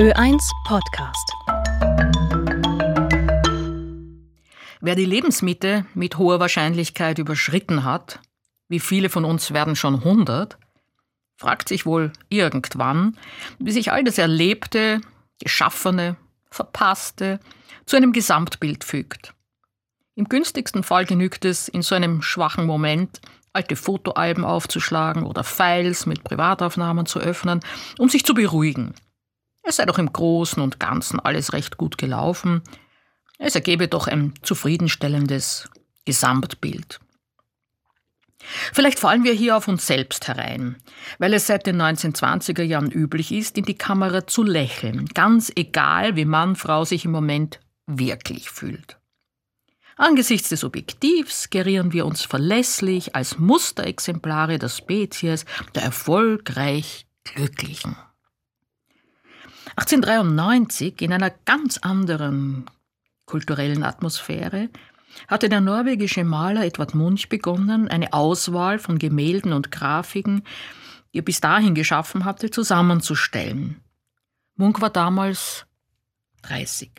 Ö1 Podcast. Wer die Lebensmitte mit hoher Wahrscheinlichkeit überschritten hat, wie viele von uns werden schon 100, fragt sich wohl irgendwann, wie sich all das Erlebte, Geschaffene, Verpasste zu einem Gesamtbild fügt. Im günstigsten Fall genügt es, in so einem schwachen Moment alte Fotoalben aufzuschlagen oder Files mit Privataufnahmen zu öffnen, um sich zu beruhigen. Es sei doch im Großen und Ganzen alles recht gut gelaufen, es ergebe doch ein zufriedenstellendes Gesamtbild. Vielleicht fallen wir hier auf uns selbst herein, weil es seit den 1920er Jahren üblich ist, in die Kamera zu lächeln, ganz egal, wie Mann, Frau sich im Moment wirklich fühlt. Angesichts des Objektivs gerieren wir uns verlässlich als Musterexemplare der Spezies der erfolgreich Glücklichen. 1893, in einer ganz anderen kulturellen Atmosphäre, hatte der norwegische Maler Edvard Munch begonnen, eine Auswahl von Gemälden und Grafiken, die er bis dahin geschaffen hatte, zusammenzustellen. Munch war damals 30.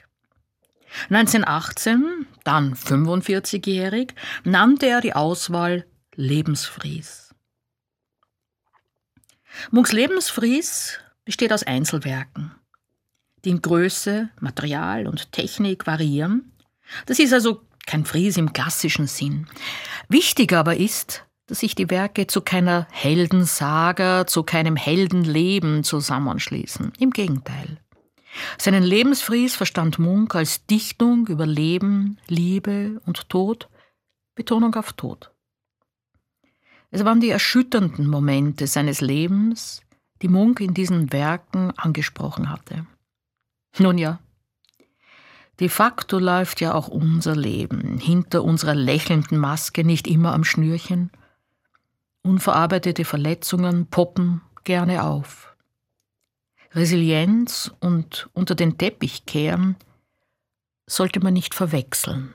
1918, dann 45-jährig, nannte er die Auswahl Lebensfries. Munks Lebensfries besteht aus Einzelwerken, die in Größe, Material und Technik variieren. Das ist also kein Fries im klassischen Sinn. Wichtig aber ist, dass sich die Werke zu keiner Heldensaga, zu keinem Heldenleben zusammenschließen. Im Gegenteil. Seinen Lebensfries verstand Munk als Dichtung über Leben, Liebe und Tod, Betonung auf Tod. Es waren die erschütternden Momente seines Lebens, die Munk in diesen Werken angesprochen hatte. Nun ja, de facto läuft ja auch unser Leben hinter unserer lächelnden Maske nicht immer am Schnürchen. Unverarbeitete Verletzungen poppen gerne auf. Resilienz und unter den Teppich kehren sollte man nicht verwechseln.